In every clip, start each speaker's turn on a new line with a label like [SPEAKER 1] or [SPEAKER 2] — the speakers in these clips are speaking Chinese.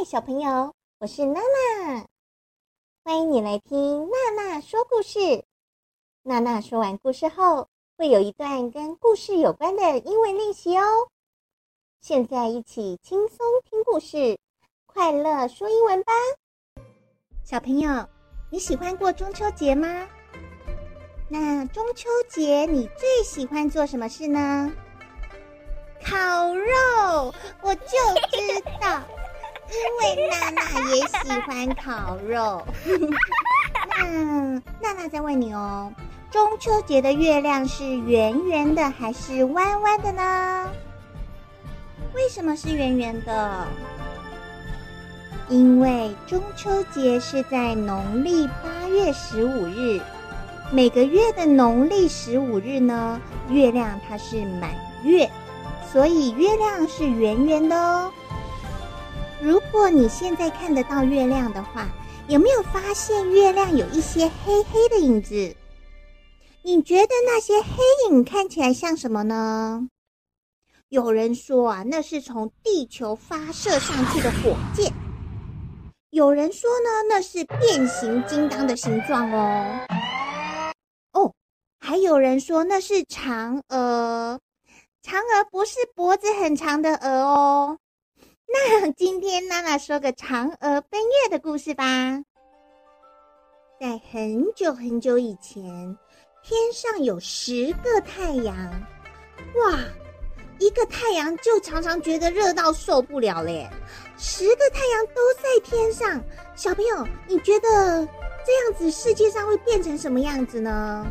[SPEAKER 1] 嗨，小朋友，我是娜娜，欢迎你来听娜娜说故事。娜娜说完故事后，会有一段跟故事有关的英文练习哦。现在一起轻松听故事，快乐说英文吧。小朋友，你喜欢过中秋节吗？那中秋节你最喜欢做什么事呢？烤肉，我就知道。因为娜娜也喜欢烤肉，那娜娜再问你哦，中秋节的月亮是圆圆的还是弯弯的呢？为什么是圆圆的？因为中秋节是在农历八月十五日，每个月的农历十五日呢，月亮它是满月，所以月亮是圆圆的哦。如果你现在看得到月亮的话，有没有发现月亮有一些黑黑的影子？你觉得那些黑影看起来像什么呢？有人说啊，那是从地球发射上去的火箭；有人说呢，那是变形金刚的形状哦。哦，还有人说那是嫦娥，嫦娥不是脖子很长的鹅哦。那 今天娜娜说个嫦娥奔月的故事吧。在很久很久以前，天上有十个太阳。哇，一个太阳就常常觉得热到受不了嘞。十个太阳都在天上，小朋友，你觉得这样子世界上会变成什么样子呢？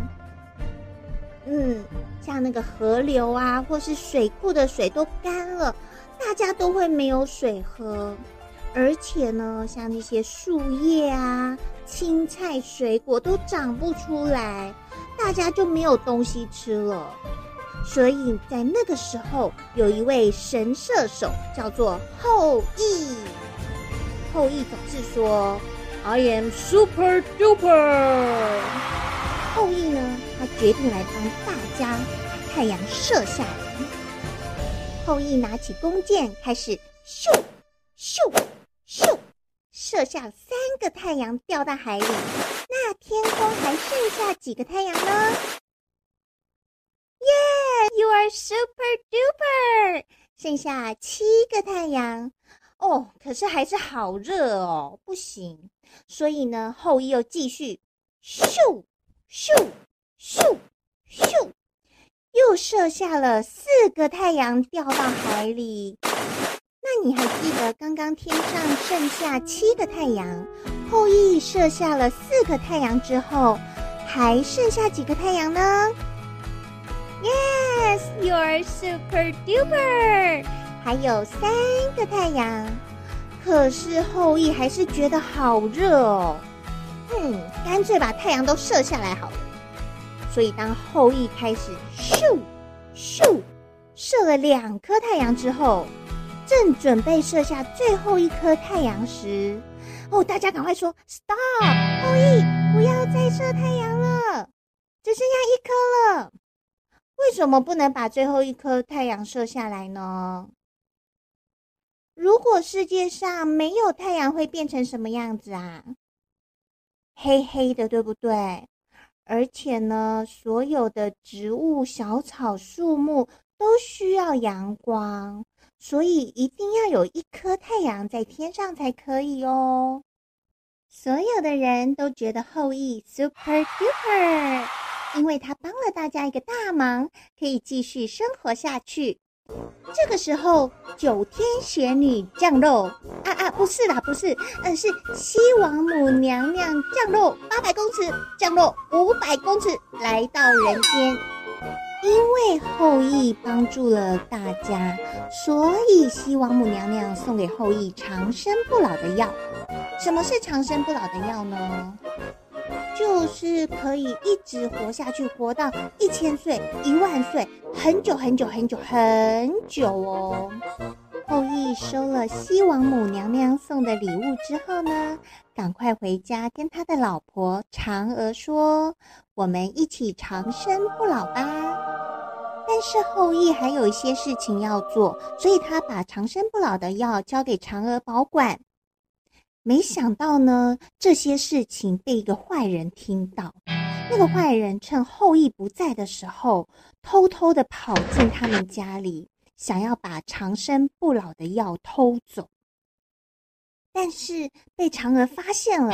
[SPEAKER 1] 嗯，像那个河流啊，或是水库的水都干了。大家都会没有水喝，而且呢，像那些树叶啊、青菜、水果都长不出来，大家就没有东西吃了。所以在那个时候，有一位神射手叫做后羿。后羿总是说：“I am super duper。”后羿呢，他决定来帮大家把太阳射下来。后羿拿起弓箭，开始咻咻咻，射下三个太阳掉到海里。那天空还剩下几个太阳呢？耶，yeah, you are super duper！剩下七个太阳。哦，可是还是好热哦，不行。所以呢，后羿又继续咻咻咻咻。又射下了四个太阳掉到海里。那你还记得刚刚天上剩下七个太阳，后羿射下了四个太阳之后，还剩下几个太阳呢？Yes, you're super duper。还有三个太阳。可是后羿还是觉得好热哦。嗯，干脆把太阳都射下来好了。所以，当后羿开始咻咻射了两颗太阳之后，正准备射下最后一颗太阳时，哦，大家赶快说 “stop”！后羿不要再射太阳了，只剩下一颗了。为什么不能把最后一颗太阳射下来呢？如果世界上没有太阳，会变成什么样子啊？黑黑的，对不对？而且呢，所有的植物、小草、树木都需要阳光，所以一定要有一颗太阳在天上才可以哦。所有的人都觉得后羿 super duper，因为他帮了大家一个大忙，可以继续生活下去。这个时候，九天玄女降落啊啊，不是啦，不是，嗯，是西王母娘娘降落八百公尺，降落五百公尺，来到人间。因为后羿帮助了大家，所以西王母娘娘送给后羿长生不老的药。什么是长生不老的药呢？就是可以一直活下去，活到一千岁、一万岁，很久很久很久很久哦。后羿收了西王母娘娘送的礼物之后呢，赶快回家跟他的老婆嫦娥说：“我们一起长生不老吧。”但是后羿还有一些事情要做，所以他把长生不老的药交给嫦娥保管。没想到呢，这些事情被一个坏人听到。那个坏人趁后羿不在的时候，偷偷的跑进他们家里，想要把长生不老的药偷走。但是被嫦娥发现了。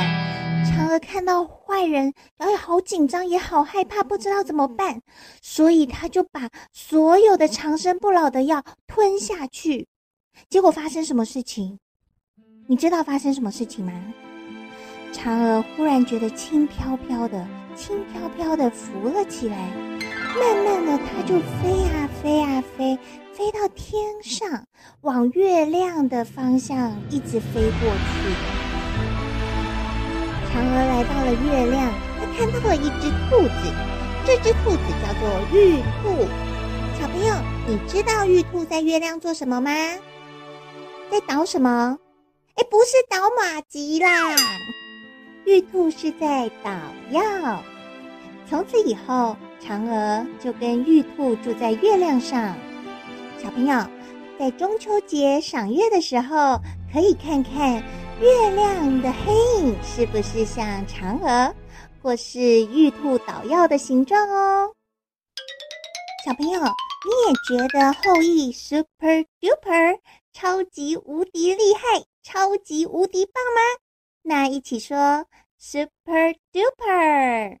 [SPEAKER 1] 嫦娥看到坏人，然后好紧张，也好害怕，不知道怎么办，所以他就把所有的长生不老的药吞下去。结果发生什么事情？你知道发生什么事情吗？嫦娥忽然觉得轻飘飘的，轻飘飘的浮了起来，慢慢的，它就飞啊飞啊飞，飞到天上，往月亮的方向一直飞过去。嫦娥来到了月亮，她看到了一只兔子，这只兔子叫做玉兔。小朋友，你知道玉兔在月亮做什么吗？在捣什么？哎，不是捣麻糬啦，玉兔是在捣药。从此以后，嫦娥就跟玉兔住在月亮上。小朋友，在中秋节赏月的时候，可以看看月亮的黑影是不是像嫦娥或是玉兔捣药的形状哦。小朋友，你也觉得后羿 super duper？超级无敌厉害，超级无敌棒吗？那一起说 super duper。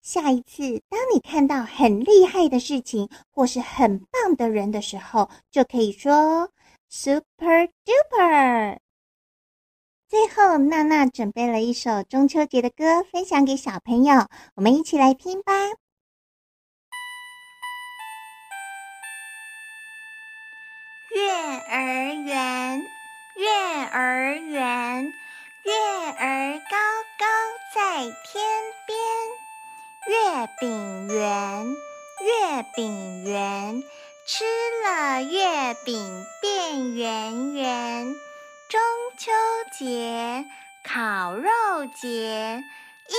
[SPEAKER 1] 下一次，当你看到很厉害的事情或是很棒的人的时候，就可以说 super duper。最后，娜娜准备了一首中秋节的歌，分享给小朋友，我们一起来听吧。
[SPEAKER 2] 月儿圆，月儿圆，月儿高高在天边。月饼圆，月饼圆，吃了月饼变圆圆。中秋节，烤肉节，一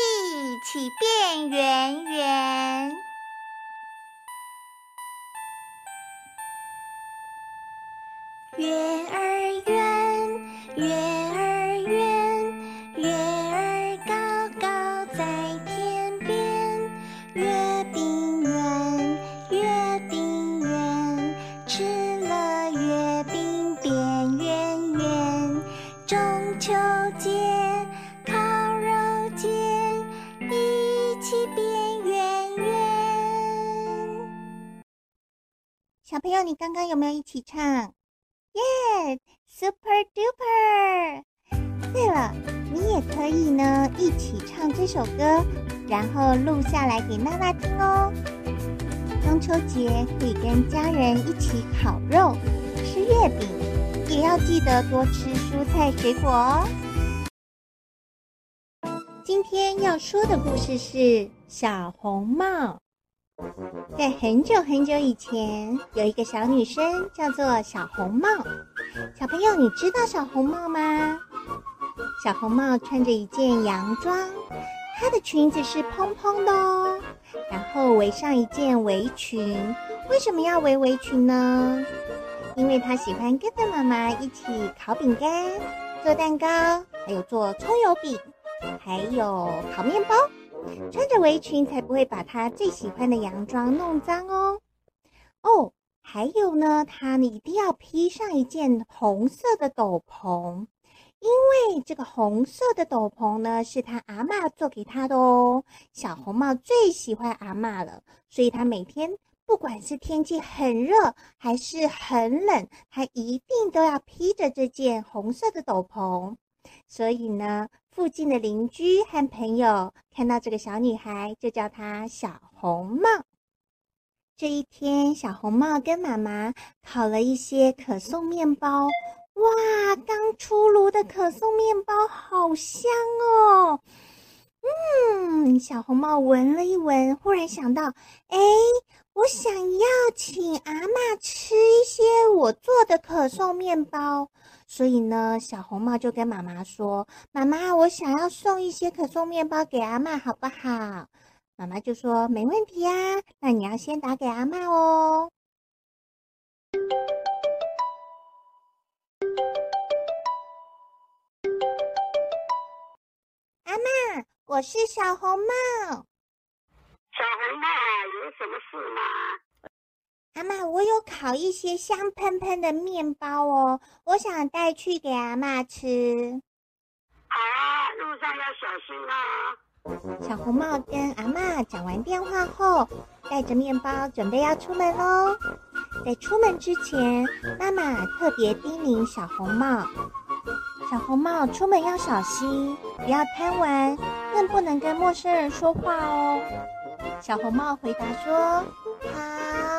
[SPEAKER 2] 起变圆圆。月儿，月儿圆，月儿高高在天边。月饼圆，月饼圆，吃了月饼变圆圆。中秋节，烤肉节，一起变圆圆。
[SPEAKER 1] 小朋友，你刚刚有没有一起唱？耶、，super Duper！对了，你也可以呢一起唱这首歌，然后录下来给娜娜听哦。中秋节可以跟家人一起烤肉、吃月饼，也要记得多吃蔬菜水果哦。今天要说的故事是小红帽。在很久很久以前，有一个小女生叫做小红帽。小朋友，你知道小红帽吗？小红帽穿着一件洋装，她的裙子是蓬蓬的哦，然后围上一件围裙。为什么要围围裙呢？因为她喜欢跟着妈妈一起烤饼干、做蛋糕，还有做葱油饼，还有烤面包。穿着围裙才不会把她最喜欢的洋装弄脏哦。哦，还有呢，她一定要披上一件红色的斗篷，因为这个红色的斗篷呢是她阿嬷做给她的哦。小红帽最喜欢阿嬷了，所以她每天不管是天气很热还是很冷，她一定都要披着这件红色的斗篷。所以呢，附近的邻居和朋友看到这个小女孩，就叫她小红帽。这一天，小红帽跟妈妈烤了一些可颂面包。哇，刚出炉的可颂面包好香哦！嗯，小红帽闻了一闻，忽然想到，哎，我想要请阿嬷吃一些我做的可颂面包。所以呢，小红帽就跟妈妈说：“妈妈，我想要送一些可颂面包给阿妈，好不好？”妈妈就说：“没问题呀，那你要先打给阿妈哦。”阿妈，我是小红帽。
[SPEAKER 3] 小红帽，有什么事吗？
[SPEAKER 1] 阿妈，我有烤一些香喷喷的面包哦，我想带去给阿妈吃。
[SPEAKER 3] 好啊，路上要小心哦。
[SPEAKER 1] 小红帽跟阿妈讲完电话后，带着面包准备要出门喽。在出门之前，妈妈特别叮咛小红帽：小红帽出门要小心，不要贪玩，更不能跟陌生人说话哦。小红帽回答说：“好。”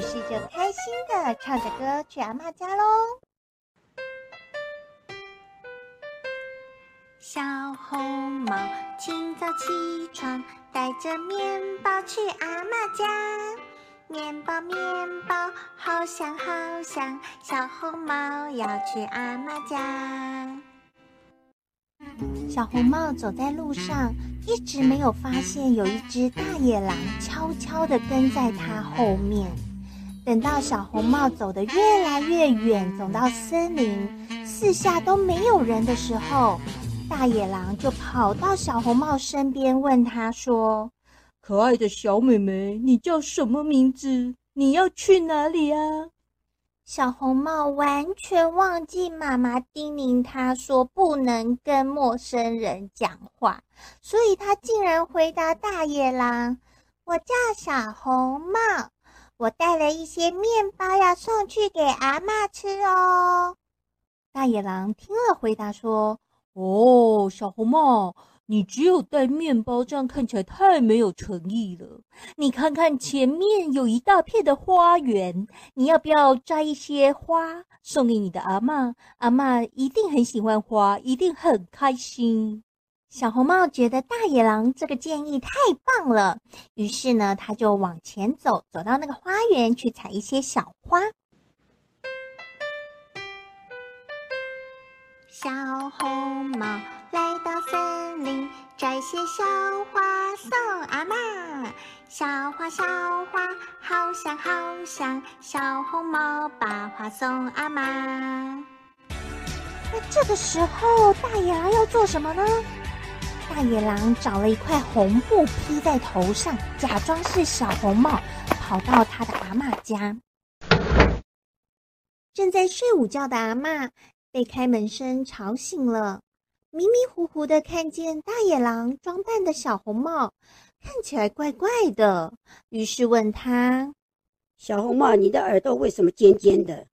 [SPEAKER 1] 于是就开心的唱着歌去阿妈家喽。
[SPEAKER 2] 小红帽清早起床，带着面包去阿妈家。面包面包，好香好香，小红帽要去阿妈家。
[SPEAKER 1] 小红帽走在路上，一直没有发现有一只大野狼悄悄地跟在它后面。等到小红帽走得越来越远，走到森林，四下都没有人的时候，大野狼就跑到小红帽身边，问他说：可爱的小妹妹，你叫什么名字？你要去哪里啊？小红帽完全忘记妈妈叮咛他说不能跟陌生人讲话，所以他竟然回答大野狼：“我叫小红帽，我带了一些面包要送去给阿嬷吃哦。”大野狼听了，回答说：“哦，小红帽。”你只有带面包，这样看起来太没有诚意了。你看看前面有一大片的花园，你要不要摘一些花送给你的阿嬷？阿嬷一定很喜欢花，一定很开心。小红帽觉得大野狼这个建议太棒了，于是呢，他就往前走，走到那个花园去采一些小花。
[SPEAKER 2] 小红帽来到森林，摘些小花送阿妈。小花小花，好香好香。小红帽把花送阿妈。
[SPEAKER 1] 那这个时候，大野狼要做什么呢？大野狼找了一块红布披在头上，假装是小红帽，跑到他的阿嬷家。正在睡午觉的阿嬷。被开门声吵醒了，迷迷糊糊的看见大野狼装扮的小红帽，看起来怪怪的，于是问他：“
[SPEAKER 3] 小红帽，你的耳朵为什么尖尖的？”“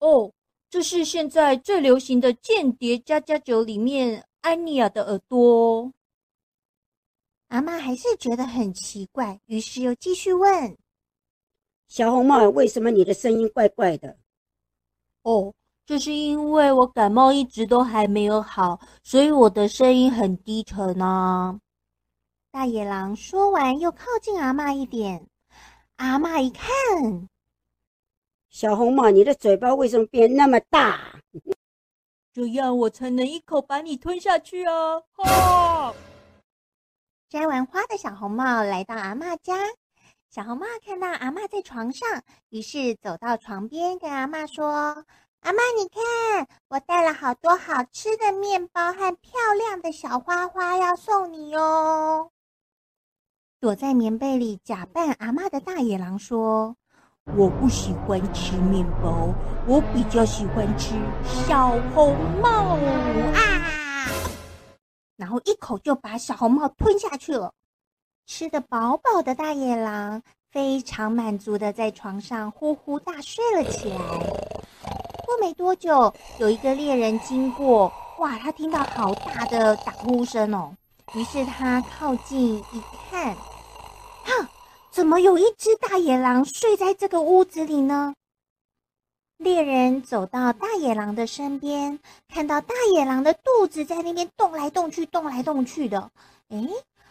[SPEAKER 1] 哦，这是现在最流行的间谍家家酒里面安妮亚的耳朵。”阿妈还是觉得很奇怪，于是又继续问：“
[SPEAKER 3] 小红帽，为什么你的声音怪怪的？”“
[SPEAKER 1] 哦。”这是因为我感冒一直都还没有好，所以我的声音很低沉呢。大野狼说完，又靠近阿嬷一点。阿嬷一看，
[SPEAKER 3] 小红帽，你的嘴巴为什么变那么大？
[SPEAKER 1] 这样我才能一口把你吞下去啊！哈！摘完花的小红帽来到阿嬷家，小红帽看到阿嬷在床上，于是走到床边，跟阿嬷说。阿嬷，你看，我带了好多好吃的面包和漂亮的小花花要送你哟。躲在棉被里假扮阿嬷的大野狼说：“我不喜欢吃面包，我比较喜欢吃小红帽啊！”然后一口就把小红帽吞下去了。吃得饱饱的大野狼非常满足的在床上呼呼大睡了起来。过没多久，有一个猎人经过，哇，他听到好大的打呼声哦。于是他靠近一看，怎么有一只大野狼睡在这个屋子里呢？猎人走到大野狼的身边，看到大野狼的肚子在那边动来动去，动来动去的，诶，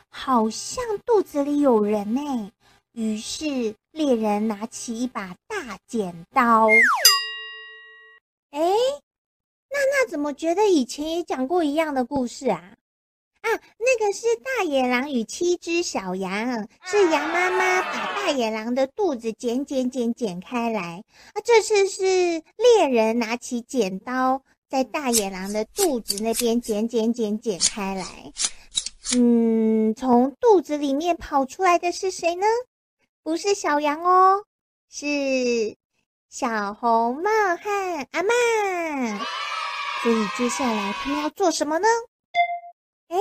[SPEAKER 1] 好像肚子里有人呢。于是猎人拿起一把大剪刀。哎，娜娜怎么觉得以前也讲过一样的故事啊？啊，那个是大野狼与七只小羊，是羊妈妈把大野狼的肚子剪剪剪剪开来。啊，这次是猎人拿起剪刀在大野狼的肚子那边剪剪剪剪开来。嗯，从肚子里面跑出来的是谁呢？不是小羊哦，是小红帽和阿嬷。所以接下来他们要做什么呢？哎，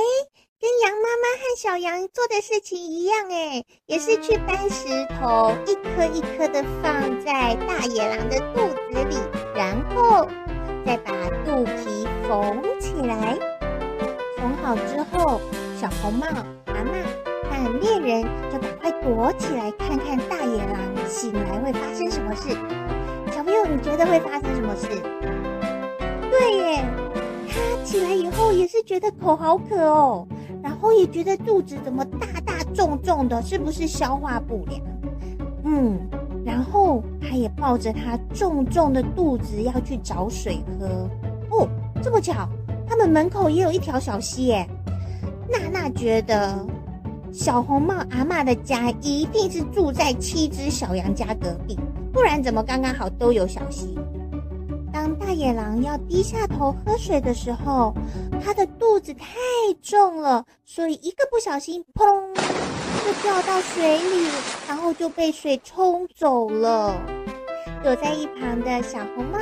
[SPEAKER 1] 跟羊妈妈和小羊做的事情一样，哎，也是去搬石头，一颗一颗的放在大野狼的肚子里，然后再把肚皮缝起来。缝好之后，小红帽、阿嬷和猎人就赶快躲起来，看看大野狼醒来会发生什么事。小朋友，你觉得会发生什么事？对耶，他起来以后也是觉得口好渴哦，然后也觉得肚子怎么大大重重的，是不是消化不良？嗯，然后他也抱着他重重的肚子要去找水喝。哦，这么巧，他们门口也有一条小溪耶。娜娜觉得小红帽阿嬷的家一定是住在七只小羊家隔壁，不然怎么刚刚好都有小溪？大野狼要低下头喝水的时候，他的肚子太重了，所以一个不小心，砰，就掉到水里，然后就被水冲走了。躲在一旁的小红帽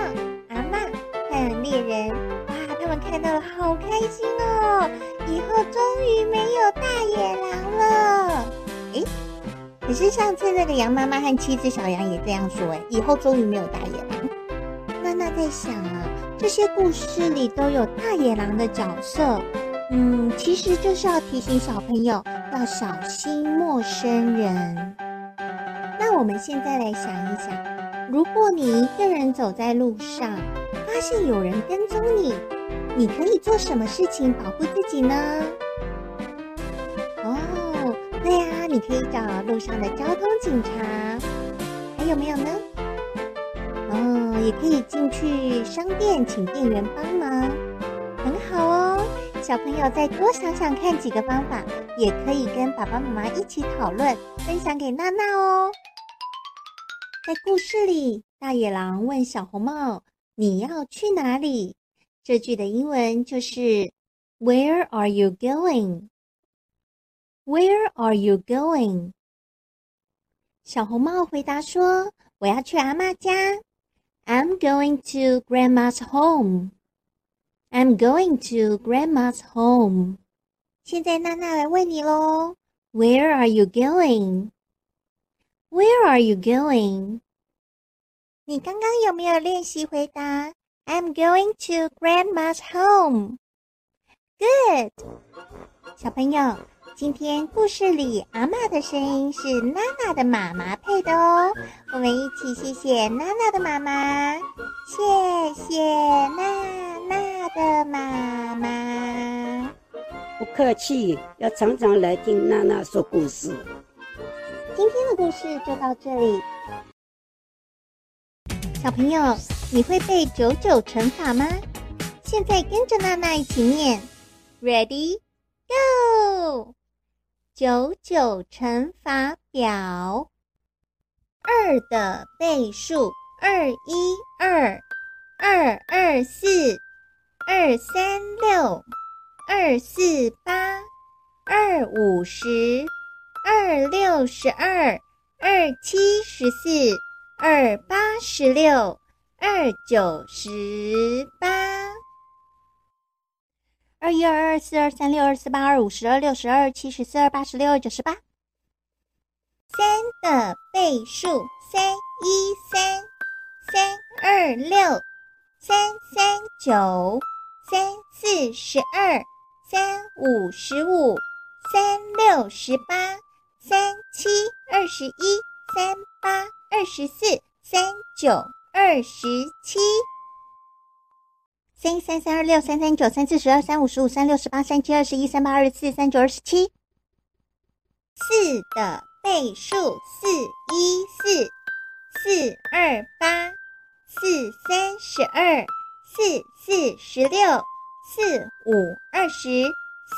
[SPEAKER 1] 阿嬷和猎人。哇他们看到了，好开心哦！以后终于没有大野狼了。诶，可是上次那个羊妈妈和七只小羊也这样说，诶，以后终于没有大野狼。在想啊，这些故事里都有大野狼的角色，嗯，其实就是要提醒小朋友要小心陌生人。那我们现在来想一想，如果你一个人走在路上，发现有人跟踪你。你可以做什么事情保护自己呢？哦，对呀，你可以找路上的交通警察。还有没有呢？也可以进去商店请店员帮忙，很好哦。小朋友再多想想看几个方法，也可以跟爸爸妈妈一起讨论，分享给娜娜哦。在故事里，大野狼问小红帽：“你要去哪里？”这句的英文就是 Where are you going? Where are you going? 小红帽回答说：“我要去阿嬷家。I'm going to Grandma's home. I'm going to Grandma's home.” 现在娜娜来问你喽：Where are you going? Where are you going? 你刚刚有没有练习回答？I'm going to Grandma's home. Good，小朋友， 今天故事里阿嬷的声音是娜娜的妈妈配的哦。我们一起谢谢娜娜的妈妈，谢谢娜娜的妈妈。
[SPEAKER 3] 不客气，要常常来听娜娜说故事。
[SPEAKER 1] 今天的故事就到这里，小朋友。你会背九九乘法吗？现在跟着娜娜一起念，Ready Go！九九乘法表：二的倍数二一二，二二四，二三六，二四八，二五十，二六十二，二七十四，二八十六。二九十八，二一二二四二三六二四八二五十二六十二七十四二八十六二九十八。三的倍数三一三，三二六，三三九，三四十二，三五十五，三六十八，三七二十一，三八二十四，三九。二十七，三一三三二六三三九三四十二三五十五三六十八三七二十一三八二十四三九二十七。四的倍数四一四，四二八，四三十二，四四十六，四五二十，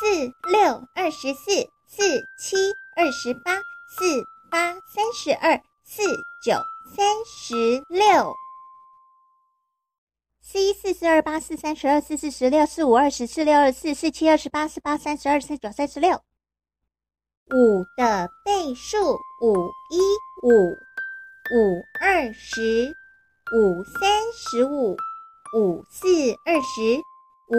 [SPEAKER 1] 四六二十四，四七二十八，四八三十二，四九三十六。四一四四二八四三十二四四十六四五二十四六二四四七二十八四八三十二四九三十六。五的倍数：五一五，五二十，五三十五，五四二十，五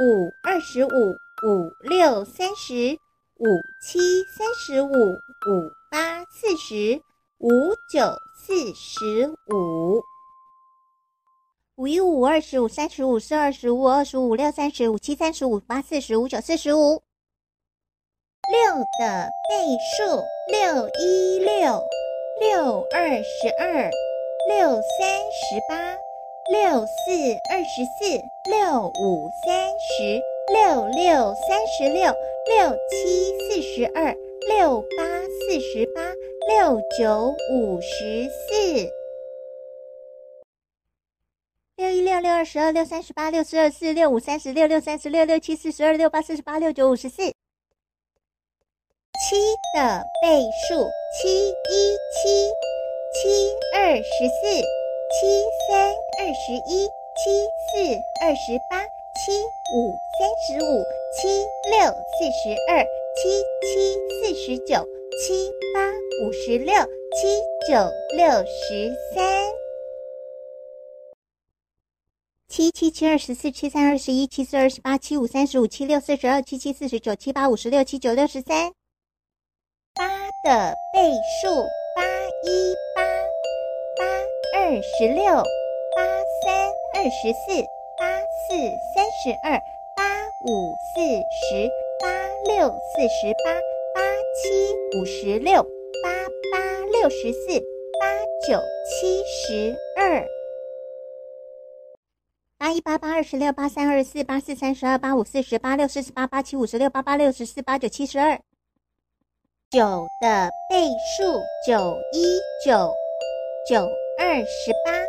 [SPEAKER 1] 五二十五，五六三十，五七三十五，五八四十，五九四十五。五一五二十五三十五四二十五二十五六三十五七三十五八四十五九四十五。六的倍数：六一六，六二十二，六三十八，六四二十四，六五三十，六六三十六，六七四十二，六八四十八，六九五十四。六一六六二十二，六三十八，六四二四，六五三十六，六三十六，六七四十二，六八四十八，六九五十四。七的倍数：七一七，七二十四，七三二十一，七四二十八，七五三十五，七六四十二，七七四十九，七八五十六，七九六十三。七七七二十四，七三二十一，七四二十八，七五三十五，七六四十二，七七四十九，七八五十六，七九六十三。八的倍数：八一八，八二十六，八三二十四，八四三十二，八五四十，八六四十八，八七五十六，八八六十四，八九七十二。八一八八二十六，八三二十四，八四三十二，八五四十，八六四十八，八七五十六，八八六十四，八九七十二。九的倍数：九一九，九二十八，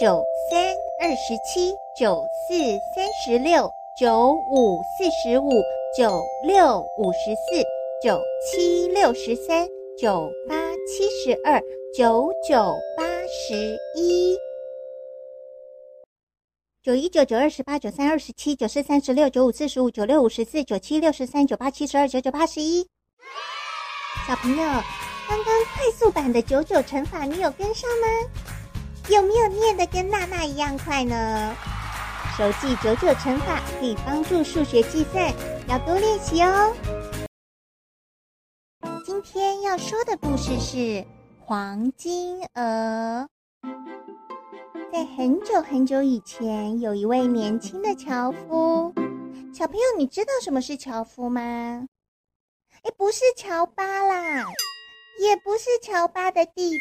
[SPEAKER 1] 九三二十七，九四三十六，九五四十五，九六五十四，九七六十三，九八七十二，九九八十一。九一九九二十八，九三二十七，九四三十六，九五四十五，九六五十四，九七六十三，九八七十二，九九八十一。小朋友，刚刚快速版的九九乘法你有跟上吗？有没有念得跟娜娜一样快呢？熟记九九乘法可以帮助数学计算，要多练习哦。今天要说的故事是黄金鹅。在很久很久以前，有一位年轻的樵夫。小朋友，你知道什么是樵夫吗？哎，不是乔巴啦，也不是乔巴的弟弟。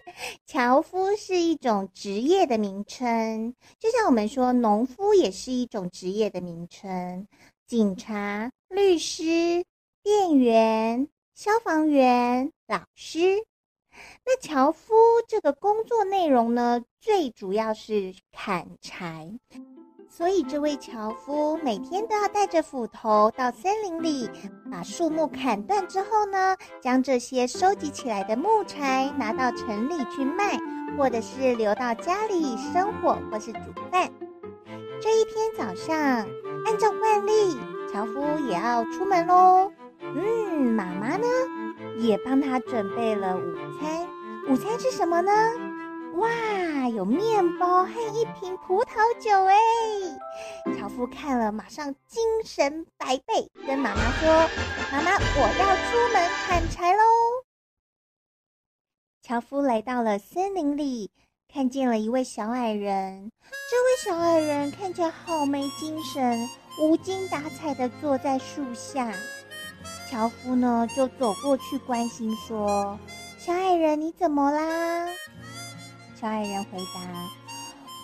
[SPEAKER 1] 樵夫是一种职业的名称，就像我们说农夫也是一种职业的名称。警察、律师、店员、消防员、老师。那樵夫这个工作内容呢，最主要是砍柴，所以这位樵夫每天都要带着斧头到森林里，把树木砍断之后呢，将这些收集起来的木柴拿到城里去卖，或者是留到家里生火或是煮饭。这一天早上，按照惯例，樵夫也要出门喽。嗯，妈妈呢？也帮他准备了午餐。午餐是什么呢？哇，有面包和一瓶葡萄酒哎！樵夫看了，马上精神百倍，跟妈妈说：“妈妈，我要出门砍柴喽！”樵夫来到了森林里，看见了一位小矮人。这位小矮人看起来好没精神，无精打采的坐在树下。樵夫呢，就走过去关心说：“小矮人，你怎么啦？”小矮人回答：“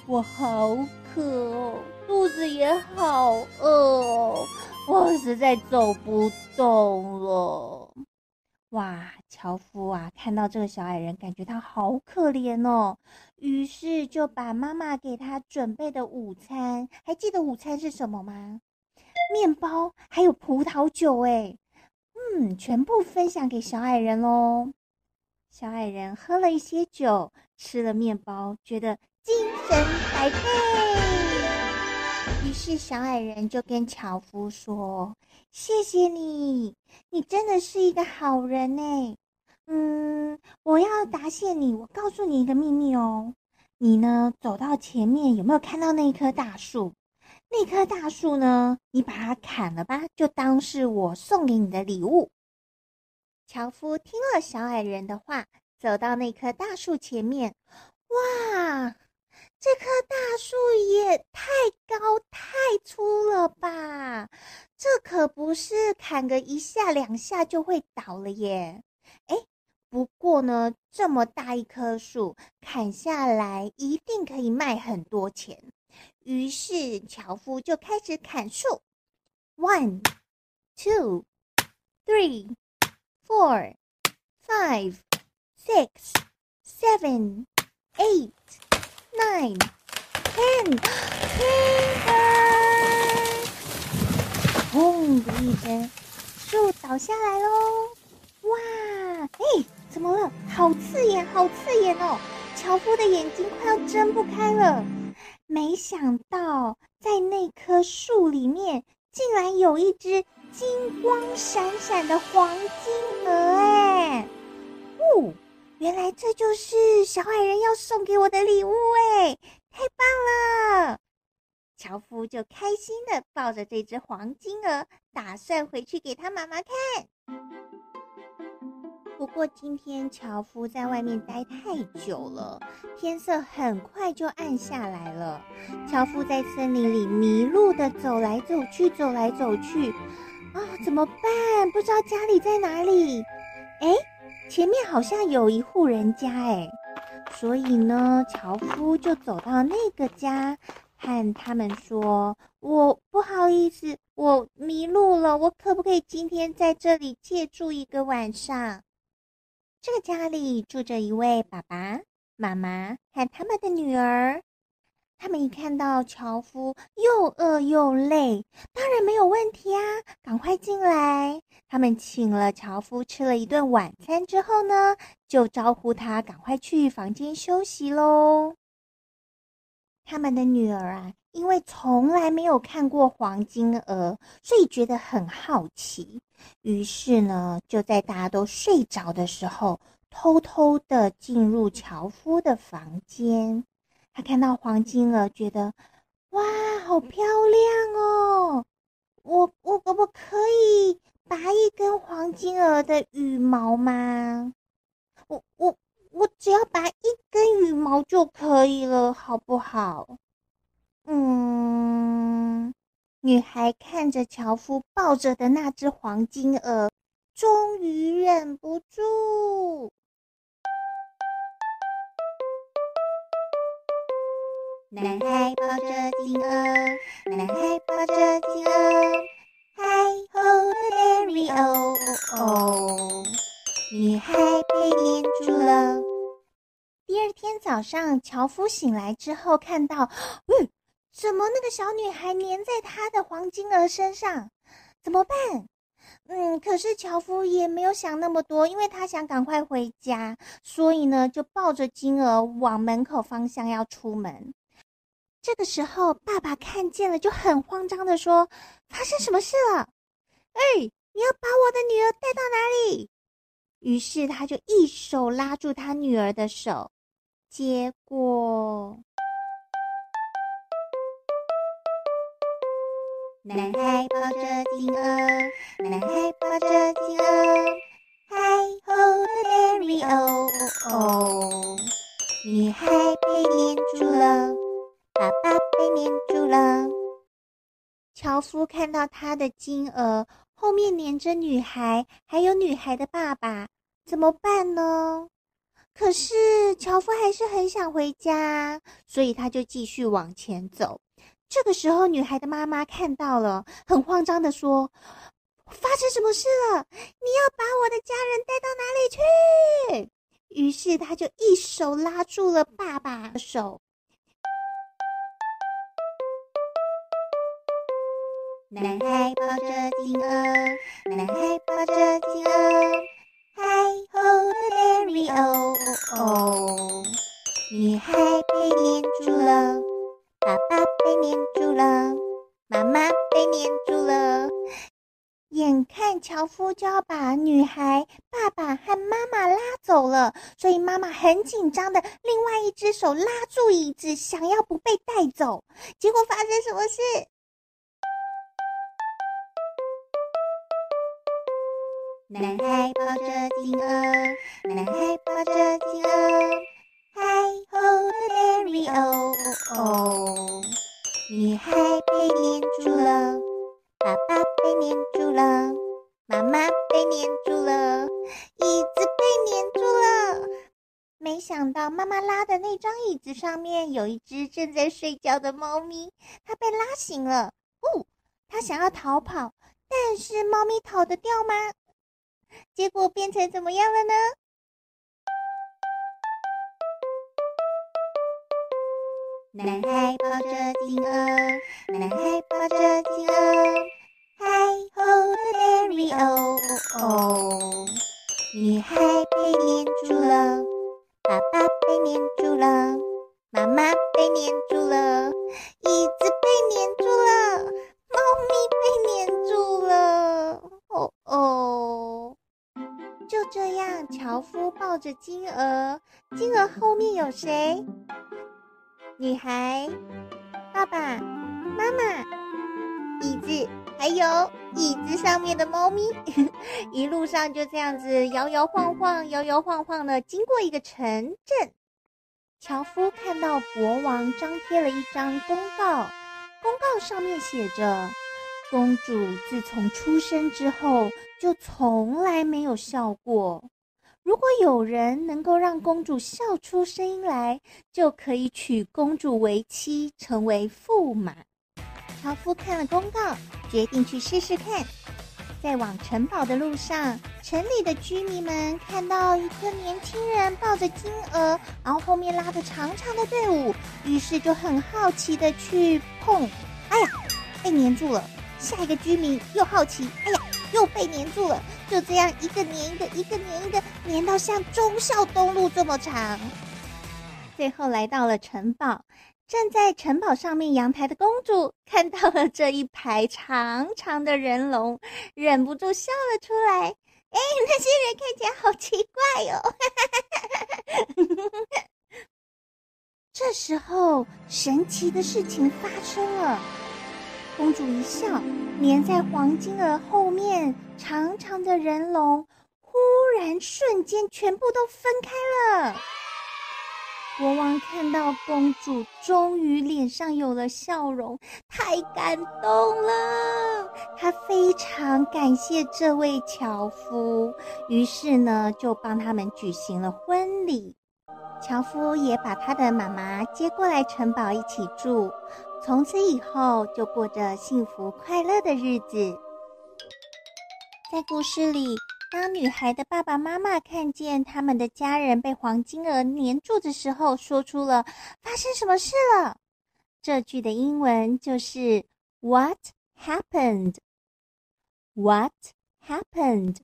[SPEAKER 1] 我好渴哦，肚子也好饿哦，我实在走不动了。”哇，樵夫啊，看到这个小矮人，感觉他好可怜哦，于是就把妈妈给他准备的午餐，还记得午餐是什么吗？面包还有葡萄酒，哎。嗯，全部分享给小矮人喽。小矮人喝了一些酒，吃了面包，觉得精神百倍。于是小矮人就跟樵夫说：“谢谢你，你真的是一个好人呢。嗯，我要答谢你，我告诉你一个秘密哦。你呢，走到前面，有没有看到那一棵大树？那棵大树呢，你把它砍了吧，就当是我送给你的礼物。”樵夫听了小矮人的话，走到那棵大树前面。哇，这棵大树也太高太粗了吧！这可不是砍个一下两下就会倒了耶。哎，不过呢，这么大一棵树砍下来一定可以卖很多钱。于是樵夫就开始砍树，one, two, three。Four, five, six, seven, eight, nine, ten. Timber！砰的一声，树倒下来喽！哇，哎，怎么了？好刺眼，好刺眼哦！樵夫的眼睛快要睁不开了。没想到，在那棵树里面，竟然有一只。金光闪闪的黄金鹅，哎，哦，原来这就是小矮人要送给我的礼物，哎，太棒了！樵夫就开心的抱着这只黄金鹅，打算回去给他妈妈看。不过今天樵夫在外面待太久了，天色很快就暗下来了。樵夫在森林里迷路的走来走去，走来走去。啊、哦，怎么办？不知道家里在哪里。哎，前面好像有一户人家哎，所以呢，樵夫就走到那个家，和他们说：“我不好意思，我迷路了，我可不可以今天在这里借住一个晚上？”这个家里住着一位爸爸妈妈和他们的女儿。他们一看到樵夫又饿又累，当然没有问题啊！赶快进来。他们请了樵夫吃了一顿晚餐之后呢，就招呼他赶快去房间休息喽。他们的女儿啊，因为从来没有看过黄金鹅，所以觉得很好奇。于是呢，就在大家都睡着的时候，偷偷的进入樵夫的房间。他看到黄金鹅，觉得哇，好漂亮哦！我我可不可以拔一根黄金鹅的羽毛吗？我我我只要拔一根羽毛就可以了，好不好？嗯，女孩看着樵夫抱着的那只黄金鹅，终于忍不住。男孩抱着金鹅，男孩抱着金鹅，嗨吼的 Larry 哦哦，女孩被黏住了。第二天早上，樵夫醒来之后，看到，嗯，怎么那个小女孩粘在他的黄金鹅身上？怎么办？嗯，可是樵夫也没有想那么多，因为他想赶快回家，所以呢，就抱着金鹅往门口方向要出门。这个时候，爸爸看见了，就很慌张地说：“发生什么事了？哎，你要把我的女儿带到哪里？”于是他就一手拉住他女儿的手，结果，男孩抱着金鹅，男孩抱着金鹅，嗨吼的 Larry 哦哦，女孩被黏住了。爸爸被黏住了。樵夫看到他的金鹅后面黏着女孩，还有女孩的爸爸，怎么办呢？可是樵夫还是很想回家，所以他就继续往前走。这个时候，女孩的妈妈看到了，很慌张地说：“发生什么事了？你要把我的家人带到哪里去？”于是他就一手拉住了爸爸的手。男孩抱着金鹅，男孩抱着金鹅，嗨吼的 Larry 哦哦，女孩被黏住了，爸爸被粘住了妈妈被黏住了。眼看樵夫就要把女孩、爸爸和妈妈拉走了，所以妈妈很紧张的，另外一只手拉住椅子，想要不被带走。结果发生什么事？男孩抱着金鹅，男孩抱着金鹅，哦，女孩被黏住了，爸爸被黏住了，妈妈被黏住了，椅子被黏住了。没想到妈妈拉的那张椅子上面有一只正在睡觉的猫咪，它被拉醒了。哦，它想要逃跑，但是猫咪逃得掉吗？结果变成怎么样了呢？男孩抱着金鹅，男孩抱着金鹅，嗨吼的 Larry 哦哦，女孩被黏住了，爸爸被黏住了，妈妈被黏住了，椅子被黏住了，猫咪被黏住了，哦哦。就这样，樵夫抱着金鹅，金鹅后面有谁？女孩、爸爸、妈妈、椅子，还有椅子上面的猫咪，一路上就这样子摇摇晃晃、摇摇晃晃的经过一个城镇。樵夫看到国王张贴了一张公告，公告上面写着：公主自从出生之后就从来没有笑过。如果有人能够让公主笑出声音来，就可以娶公主为妻，成为驸马。樵夫看了公告，决定去试试看。在往城堡的路上，城里的居民们看到一个年轻人抱着金鹅，然后后面拉着长长的队伍，于是就很好奇的去碰。哎呀，被黏住了！下一个居民又好奇，哎呀。又被黏住了，就这样一个黏一个，一个黏一个，黏到像忠孝东路这么长。最后来到了城堡，站在城堡上面阳台的公主看到了这一排长长的人龙，忍不住笑了出来。哎，那些人看起来好奇怪哟！这时候，神奇的事情发生了。公主一笑，黏在黄金鹅后面长长的人龙，忽然瞬间全部都分开了。国王看到公主终于脸上有了笑容，太感动了。他非常感谢这位樵夫，于是呢，就帮他们举行了婚礼。樵夫也把他的妈妈接过来城堡一起住。从此以后，就过着幸福快乐的日子。在故事里，当女孩的爸爸妈妈看见他们的家人被黄金鹅黏住的时候，说出了“发生什么事了”。这句的英文就是 “What happened? What happened?”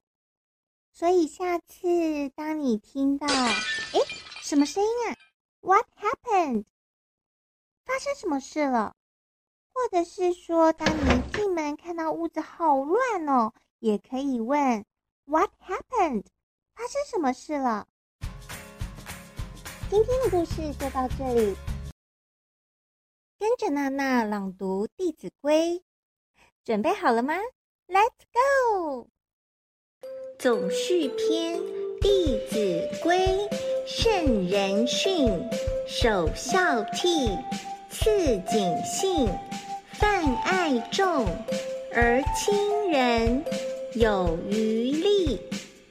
[SPEAKER 1] 所以下次当你听到“诶，什么声音啊？”“What happened?” 发生什么事了？或者是说，当你进门看到屋子好乱哦，也可以问 What happened？发生什么事了？今天的故事就到这里，跟着娜娜朗读《弟子规》，准备好了吗？Let's go！总序篇《弟子规》，圣人训，首孝悌。次谨信，泛爱众，而亲仁。有余力，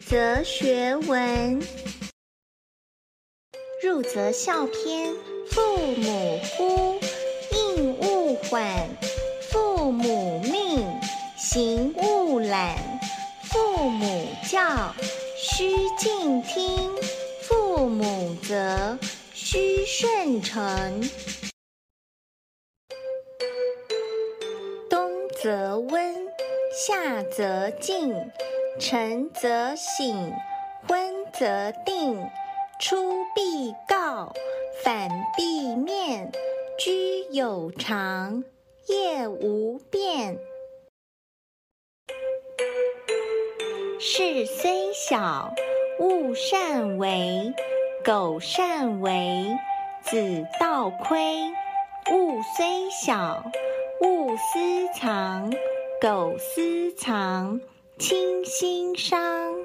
[SPEAKER 1] 则学文。入则孝篇，父母呼，应勿缓；父母命，行勿懒；父母教，须敬听；父母责，须顺承。则温，夏则静，晨则省，昏则定。出必告，反必面，居有常，业无变。事虽小，勿擅为。苟擅为，子道亏。物虽小，勿私藏。苟私藏，亲心伤。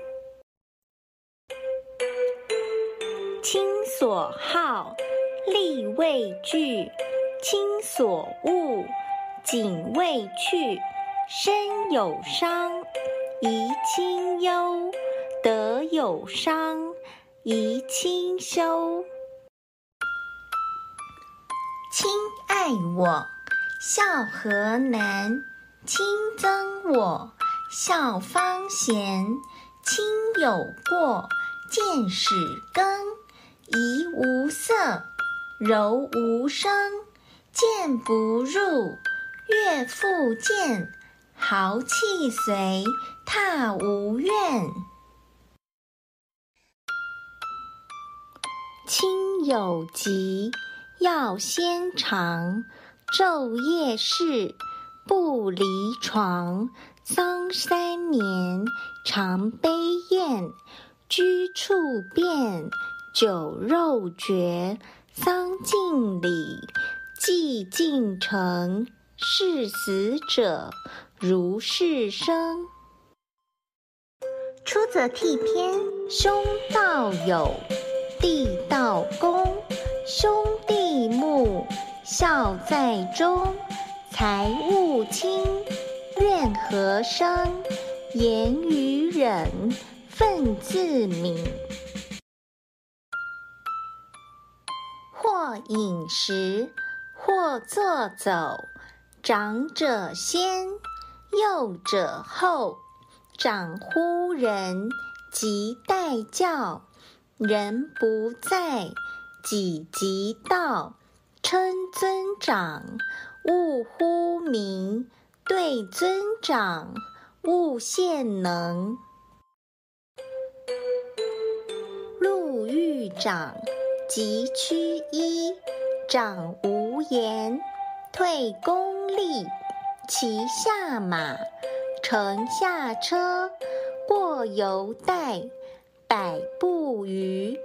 [SPEAKER 1] 亲所好，力为具；亲所恶，谨为去。身有伤，贻亲忧；德有伤，贻亲羞。亲爱我，孝何难；亲憎我，孝方贤。亲有过，谏使更。怡无色，柔无声，谏不入，悦复谏，号泣随，挞无怨。亲有疾，要先尝，昼夜侍，不离床。丧三年，常悲咽，居处变。酒肉绝，丧尽礼，祭尽诚。视死者如视生。出则悌篇，兄道友，弟道恭，兄弟，孝在中。财物轻，怨何生？言语忍，忿自泯。或饮食，或坐走，长者先，幼者后。长呼人，即代叫；人不在，己即到。称尊长，勿呼名；对尊长，勿献能。路遇长。疾趋揖，长无言，退恭立，骑下马，乘下车，过犹待，百步余。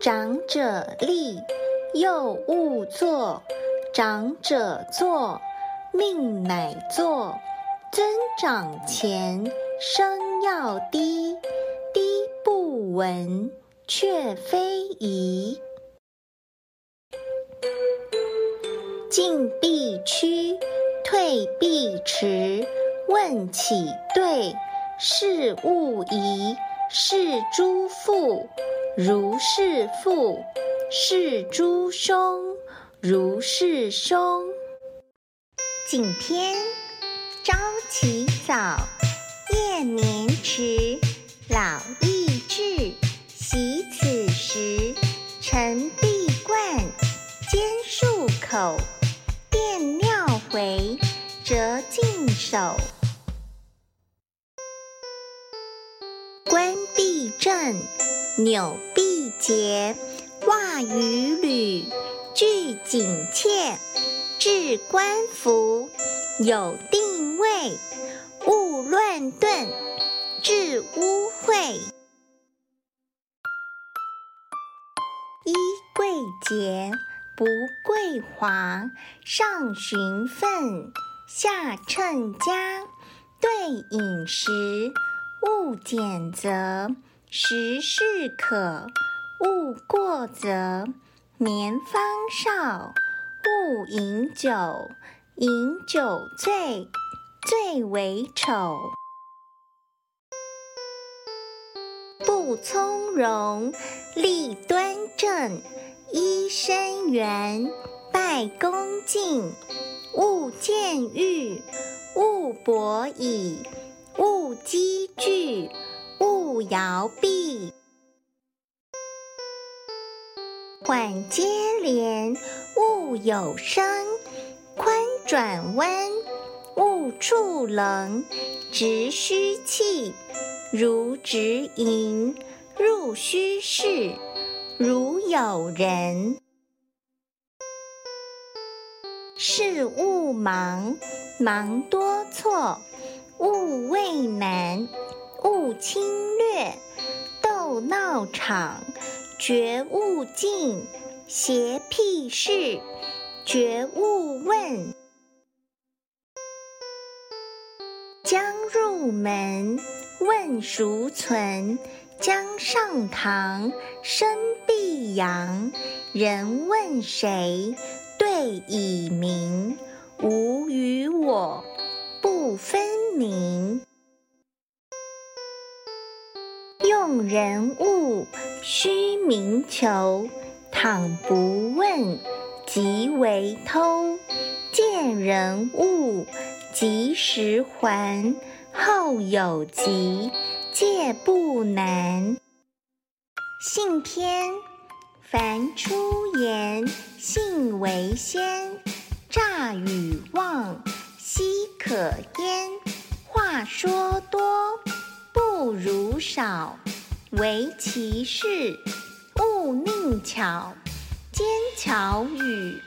[SPEAKER 1] 长者立，幼勿坐；长者坐，命乃坐。尊长前，声要低。低不闻却非宜，进必趋，退必迟。问起对，事勿疑。是诸父，如是父；是诸兄，如是兄。景篇：朝起早，夜眠迟，老易。至，惜此时。晨必冠，兼漱口。便尿回，辄净手。正，纽必结。袜与履，俱紧切。置冠服，有定位。勿乱顿，致污秽。衣贵洁，不贵华。上循分，下称家。对饮食，勿拣择。时适可，勿过则。年方少，勿饮酒。饮酒醉，最为丑。不从容，立端正，揖深圆，拜恭敬，勿僭欲，勿跛倚，勿积聚，勿摇臂。缓接连，勿有声，宽转弯，勿触棱，直虚气。如直营，入虚室，如有人。事勿忙，忙多错；勿畏难，勿侵略。斗闹场，绝勿近；邪僻事，绝勿问。将入门，问孰存？将上堂，身必扬。人问谁？对以明。吾与我，不分明。用人物，须明求。倘不问，即为偷。见人物，及时还。后有急，借不难。信篇，凡出言，信为先。诈与妄，奚可焉？话说多，不如少。唯其事，勿佞巧。奸巧语，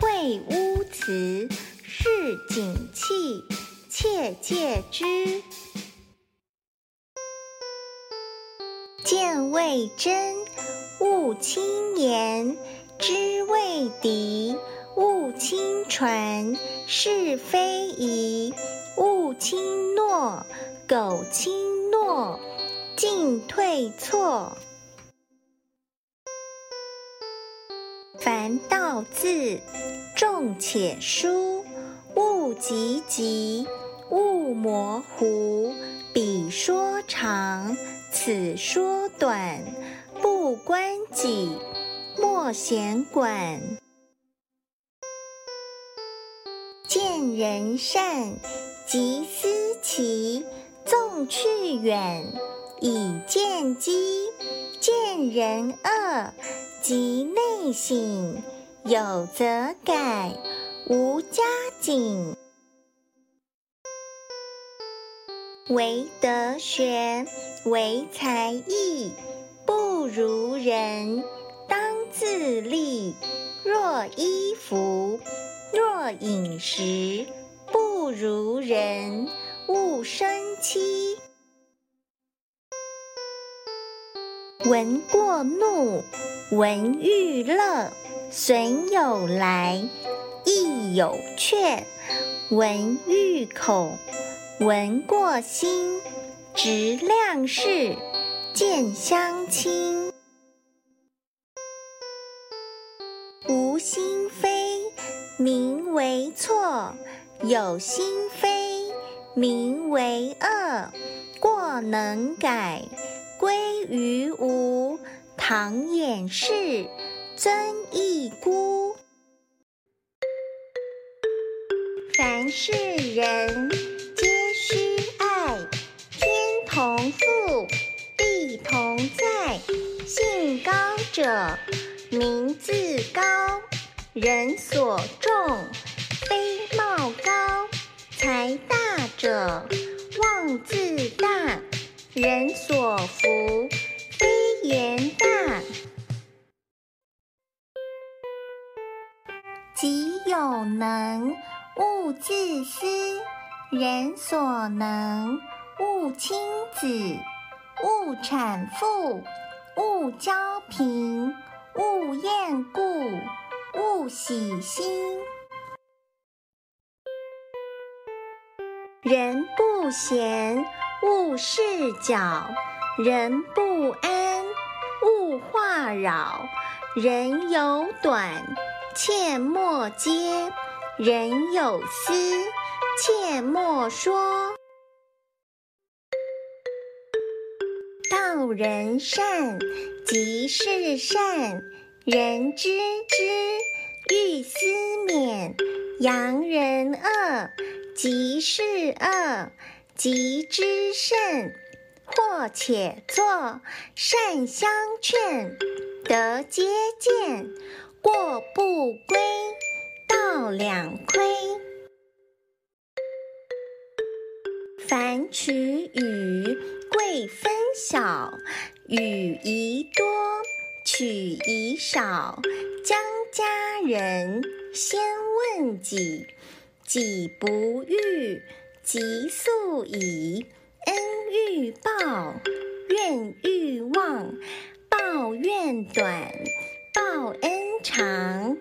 [SPEAKER 1] 秽污词，市井气，切戒之。见未真，勿轻言；知未敌，勿轻传；是非疑，勿轻诺；苟轻诺，进退错。凡道字，重且疏，勿急急。勿模糊，彼说长，此说短，不关己，莫闲管。见人善，即思齐，纵去远，以见机；见人恶，即内省，有则改，无加警。唯德学，唯才艺，不如人，当自砺。若衣服，若饮食，不如人，勿生戚。闻过怒，闻欲乐，损有来，益有却。闻欲恐。闻过心，直量事，见相亲。无心非，名为错；有心非，名为恶。过能改，归于无。唐掩饰，曾益孤。凡是人。皆须爱。天同覆，地同在。性高者，名自高；人所重，非貌高。才大者，旺自大；人所服，非言大。己有能，勿自私；人所能。勿轻子，勿谄父，勿骄贫，勿厌故，勿喜新。人不闲，勿事搅；人不安，勿话扰；人有短，切莫揭；人有私，切莫说。道人善，即是善；人知之，欲思勉。扬人恶，即是恶；即之甚，或且作。善相劝，得皆见；过不归，道两亏。凡取与，贵分晓；与宜多，取宜少。将家人，先问己，己不欲，即速矣。恩欲报，怨欲忘，报怨短，报恩长。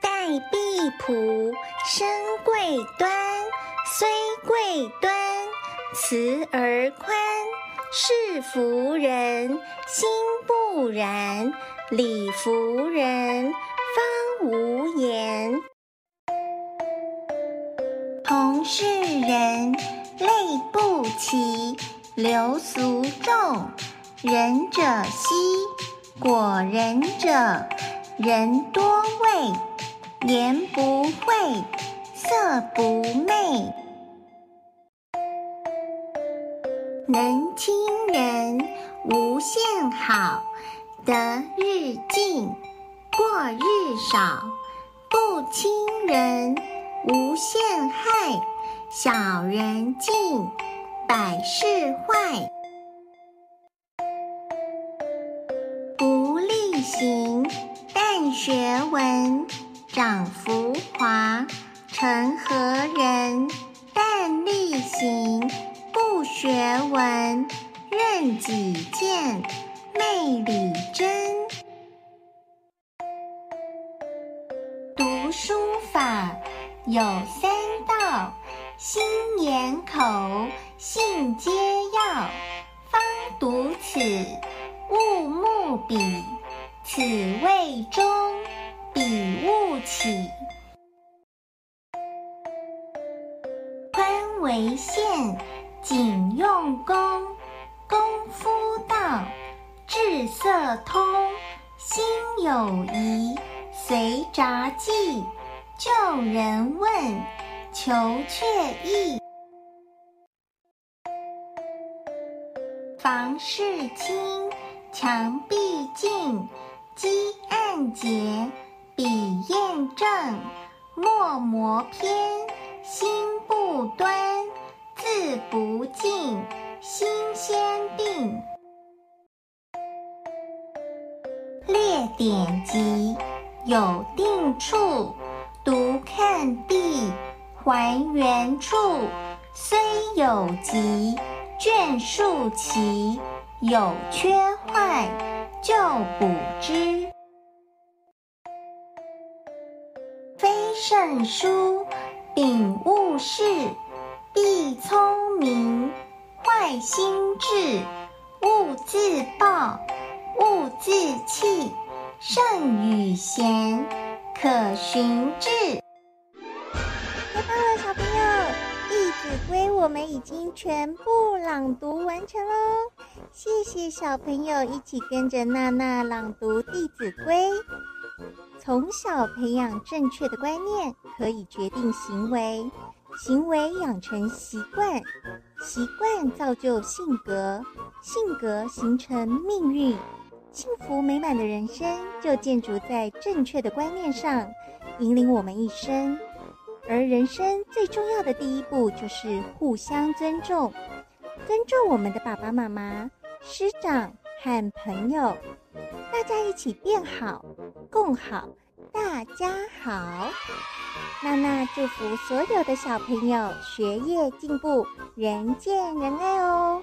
[SPEAKER 1] 待婢仆，身贵端，虽贵端，慈而宽。事服人，心不然；理服人，无言。同是人，类不齐，流俗众。仁者稀，果仁者，人多畏，言不讳，色不昧。能亲人，无限好；得日进，过日少。不亲人，无限害；小人进，百事坏。不力行，但学文；长浮华，成何人？但力行。不学文，任己见，昧理真。有三到：心眼口，信皆要。方读此，勿慕彼，此谓中，彼勿起。宽为限。谨用功，功夫到，智色通，心有疑，随札记，就人问，求确意。房事清，墙壁净，积案洁，笔砚正，墨磨偏，心不端。字不尽，心先定。列典籍，有定处，读看毕，还原处。虽有疾，卷数齐，有缺坏，就补之。非圣书，秉勿事。必聪明，坏心智，勿自暴，勿自弃，圣与贤，可循治。
[SPEAKER 4] 太棒了，小朋友，《弟子规》我们已经全部朗读完成喽！谢谢小朋友一起跟着娜娜朗读《弟子规》。从小培养正确的观念，可以决定行为。行为养成习惯，习惯造就性格，性格形成命运。幸福美满的人生就建筑在正确的观念上，引领我们一生。而人生最重要的第一步就是互相尊重，尊重我们的爸爸妈妈、师长和朋友，大家一起变好，共好。大家好，娜娜祝福所有的小朋友学业进步，人见人爱哦。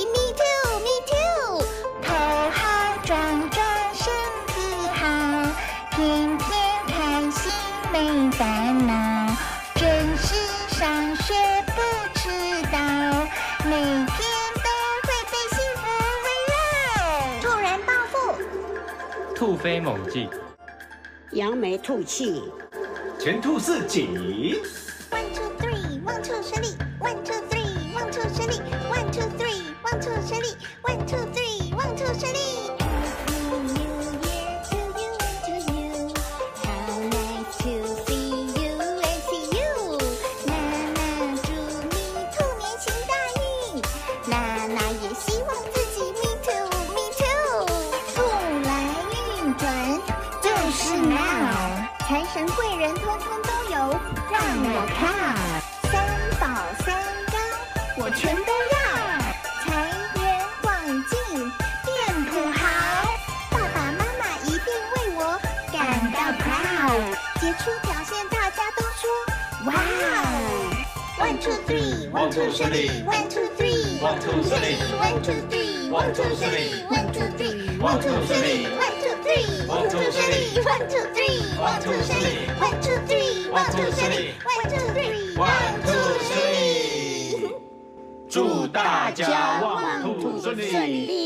[SPEAKER 5] 飞猛进，
[SPEAKER 3] 扬眉吐气，
[SPEAKER 2] 前兔似
[SPEAKER 1] 锦。大家
[SPEAKER 2] 万兔顺利。
[SPEAKER 3] 顺利。